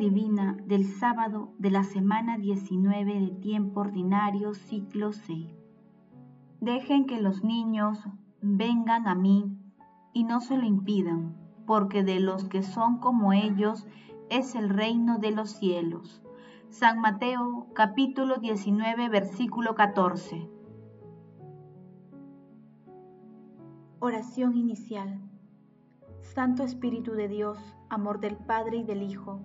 divina del sábado de la semana 19 de tiempo ordinario ciclo C. Dejen que los niños vengan a mí y no se lo impidan, porque de los que son como ellos es el reino de los cielos. San Mateo capítulo 19 versículo 14. Oración inicial. Santo Espíritu de Dios, amor del Padre y del Hijo,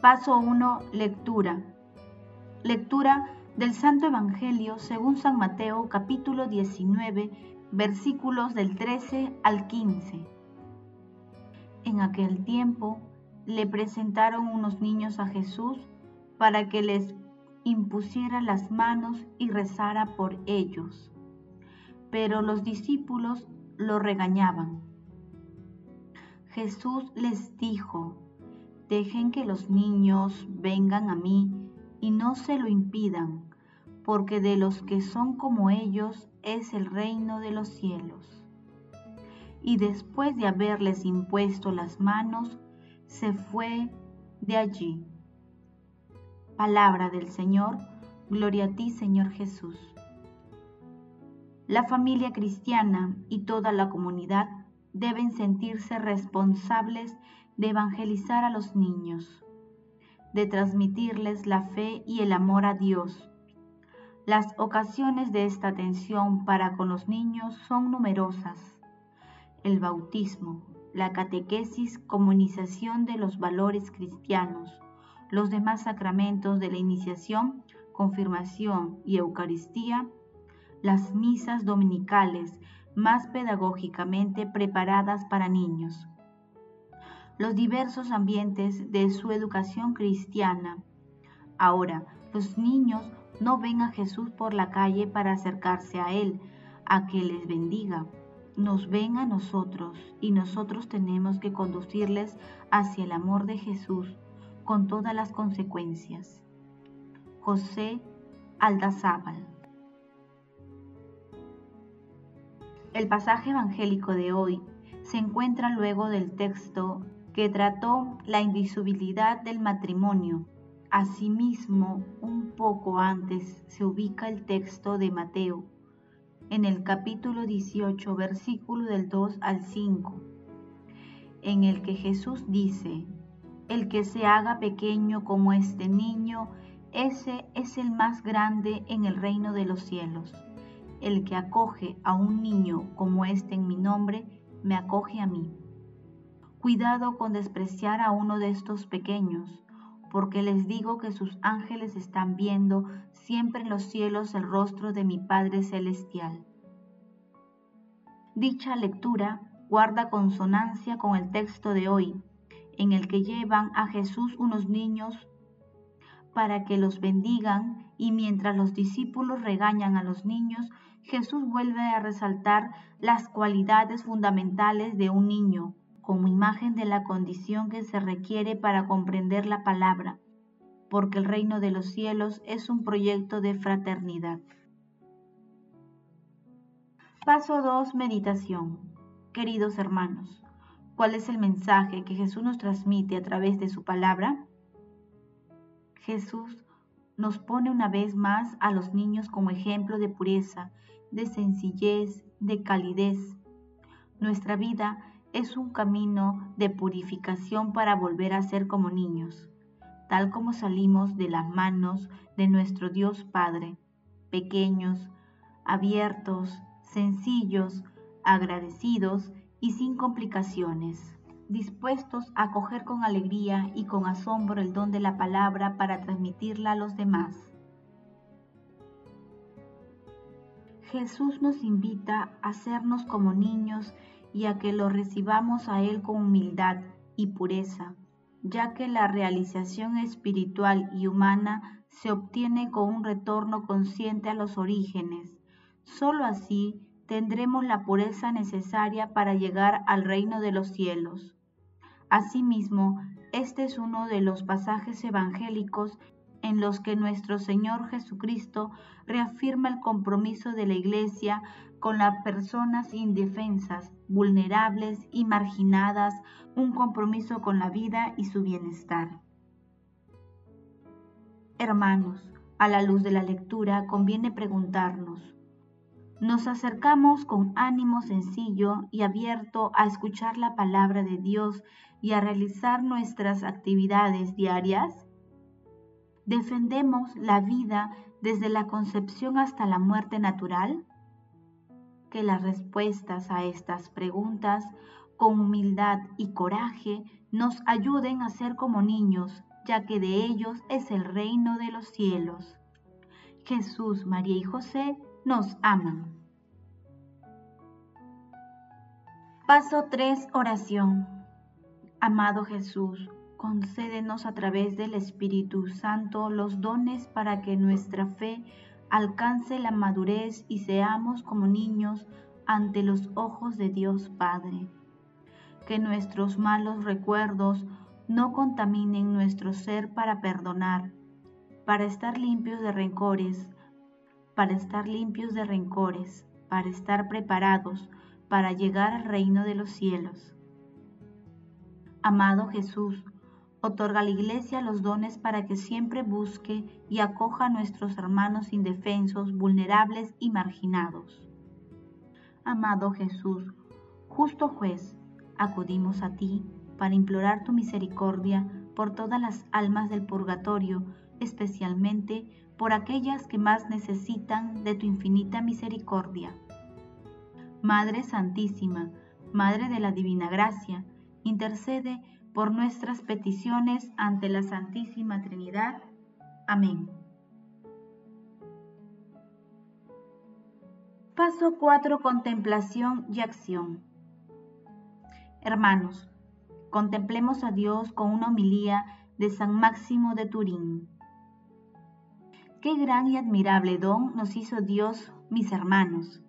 Paso 1. Lectura. Lectura del Santo Evangelio según San Mateo capítulo 19 versículos del 13 al 15. En aquel tiempo le presentaron unos niños a Jesús para que les impusiera las manos y rezara por ellos. Pero los discípulos lo regañaban. Jesús les dijo, dejen que los niños vengan a mí y no se lo impidan, porque de los que son como ellos es el reino de los cielos. Y después de haberles impuesto las manos, se fue de allí. Palabra del Señor, gloria a ti Señor Jesús. La familia cristiana y toda la comunidad deben sentirse responsables de evangelizar a los niños, de transmitirles la fe y el amor a Dios. Las ocasiones de esta atención para con los niños son numerosas. El bautismo, la catequesis, comunización de los valores cristianos, los demás sacramentos de la iniciación, confirmación y Eucaristía, las misas dominicales más pedagógicamente preparadas para niños, los diversos ambientes de su educación cristiana. Ahora, los niños no ven a Jesús por la calle para acercarse a Él, a que les bendiga. Nos ven a nosotros y nosotros tenemos que conducirles hacia el amor de Jesús con todas las consecuencias. José Aldazábal El pasaje evangélico de hoy se encuentra luego del texto que trató la indisubilidad del matrimonio. Asimismo, un poco antes se ubica el texto de Mateo, en el capítulo 18, versículo del 2 al 5, en el que Jesús dice, el que se haga pequeño como este niño, ese es el más grande en el reino de los cielos. El que acoge a un niño como este en mi nombre, me acoge a mí. Cuidado con despreciar a uno de estos pequeños, porque les digo que sus ángeles están viendo siempre en los cielos el rostro de mi Padre Celestial. Dicha lectura guarda consonancia con el texto de hoy, en el que llevan a Jesús unos niños para que los bendigan y mientras los discípulos regañan a los niños, Jesús vuelve a resaltar las cualidades fundamentales de un niño como imagen de la condición que se requiere para comprender la palabra, porque el reino de los cielos es un proyecto de fraternidad. Paso 2. Meditación. Queridos hermanos, ¿cuál es el mensaje que Jesús nos transmite a través de su palabra? Jesús nos pone una vez más a los niños como ejemplo de pureza, de sencillez, de calidez. Nuestra vida es un camino de purificación para volver a ser como niños, tal como salimos de las manos de nuestro Dios Padre, pequeños, abiertos, sencillos, agradecidos y sin complicaciones, dispuestos a acoger con alegría y con asombro el don de la palabra para transmitirla a los demás. Jesús nos invita a sernos como niños y a que lo recibamos a Él con humildad y pureza, ya que la realización espiritual y humana se obtiene con un retorno consciente a los orígenes. Solo así tendremos la pureza necesaria para llegar al reino de los cielos. Asimismo, este es uno de los pasajes evangélicos en los que nuestro Señor Jesucristo reafirma el compromiso de la Iglesia con las personas indefensas, vulnerables y marginadas, un compromiso con la vida y su bienestar. Hermanos, a la luz de la lectura conviene preguntarnos, ¿nos acercamos con ánimo sencillo y abierto a escuchar la palabra de Dios y a realizar nuestras actividades diarias? ¿Defendemos la vida desde la concepción hasta la muerte natural? Que las respuestas a estas preguntas, con humildad y coraje, nos ayuden a ser como niños, ya que de ellos es el reino de los cielos. Jesús, María y José nos aman. Paso 3. Oración. Amado Jesús, concédenos a través del Espíritu Santo los dones para que nuestra fe alcance la madurez y seamos como niños ante los ojos de Dios Padre. Que nuestros malos recuerdos no contaminen nuestro ser para perdonar, para estar limpios de rencores, para estar limpios de rencores, para estar preparados para llegar al reino de los cielos. Amado Jesús, Otorga a la Iglesia los dones para que siempre busque y acoja a nuestros hermanos indefensos, vulnerables y marginados. Amado Jesús, justo juez, acudimos a ti para implorar tu misericordia por todas las almas del purgatorio, especialmente por aquellas que más necesitan de tu infinita misericordia. Madre Santísima, Madre de la Divina Gracia, intercede por nuestras peticiones ante la Santísima Trinidad. Amén. Paso 4. Contemplación y acción. Hermanos, contemplemos a Dios con una homilía de San Máximo de Turín. Qué gran y admirable don nos hizo Dios, mis hermanos,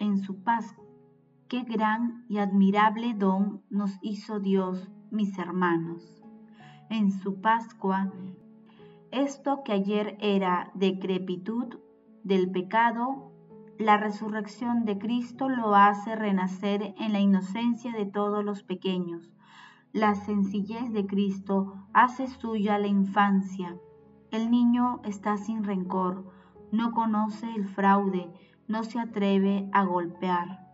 en su paz. Qué gran y admirable don nos hizo Dios, mis hermanos. En su Pascua, esto que ayer era decrepitud del pecado, la resurrección de Cristo lo hace renacer en la inocencia de todos los pequeños. La sencillez de Cristo hace suya la infancia. El niño está sin rencor, no conoce el fraude, no se atreve a golpear.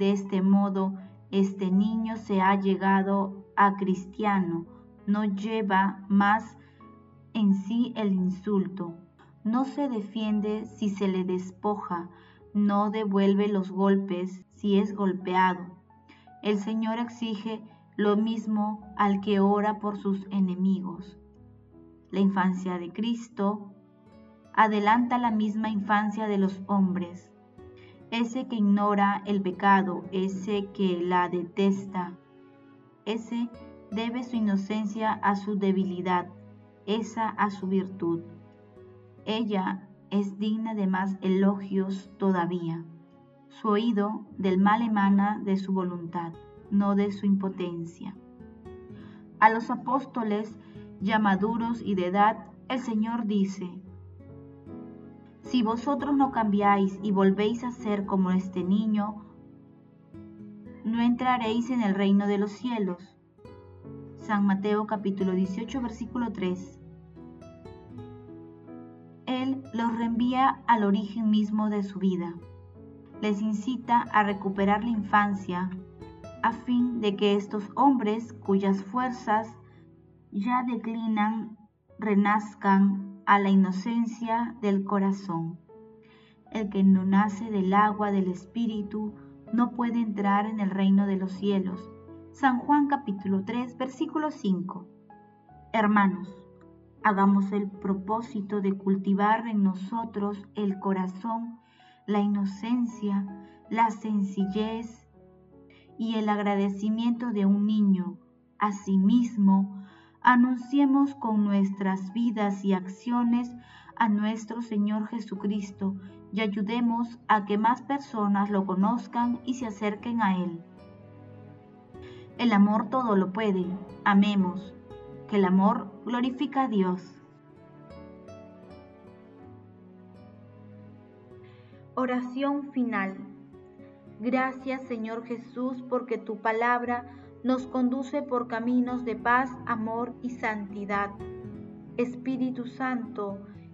De este modo, este niño se ha llegado a cristiano, no lleva más en sí el insulto, no se defiende si se le despoja, no devuelve los golpes si es golpeado. El Señor exige lo mismo al que ora por sus enemigos. La infancia de Cristo adelanta la misma infancia de los hombres ese que ignora el pecado, ese que la detesta, ese debe su inocencia a su debilidad, esa a su virtud. Ella es digna de más elogios todavía. Su oído del mal emana de su voluntad, no de su impotencia. A los apóstoles ya maduros y de edad, el Señor dice, si vosotros no cambiáis y volvéis a ser como este niño, no entraréis en el reino de los cielos. San Mateo capítulo 18 versículo 3. Él los reenvía al origen mismo de su vida. Les incita a recuperar la infancia a fin de que estos hombres cuyas fuerzas ya declinan renazcan a la inocencia del corazón. El que no nace del agua del Espíritu no puede entrar en el reino de los cielos. San Juan capítulo 3 versículo 5. Hermanos, hagamos el propósito de cultivar en nosotros el corazón, la inocencia, la sencillez y el agradecimiento de un niño, asimismo anunciemos con nuestras vidas y acciones a nuestro Señor Jesucristo y ayudemos a que más personas lo conozcan y se acerquen a Él. El amor todo lo puede. Amemos, que el amor glorifica a Dios. Oración final. Gracias Señor Jesús porque tu palabra nos conduce por caminos de paz, amor y santidad. Espíritu Santo,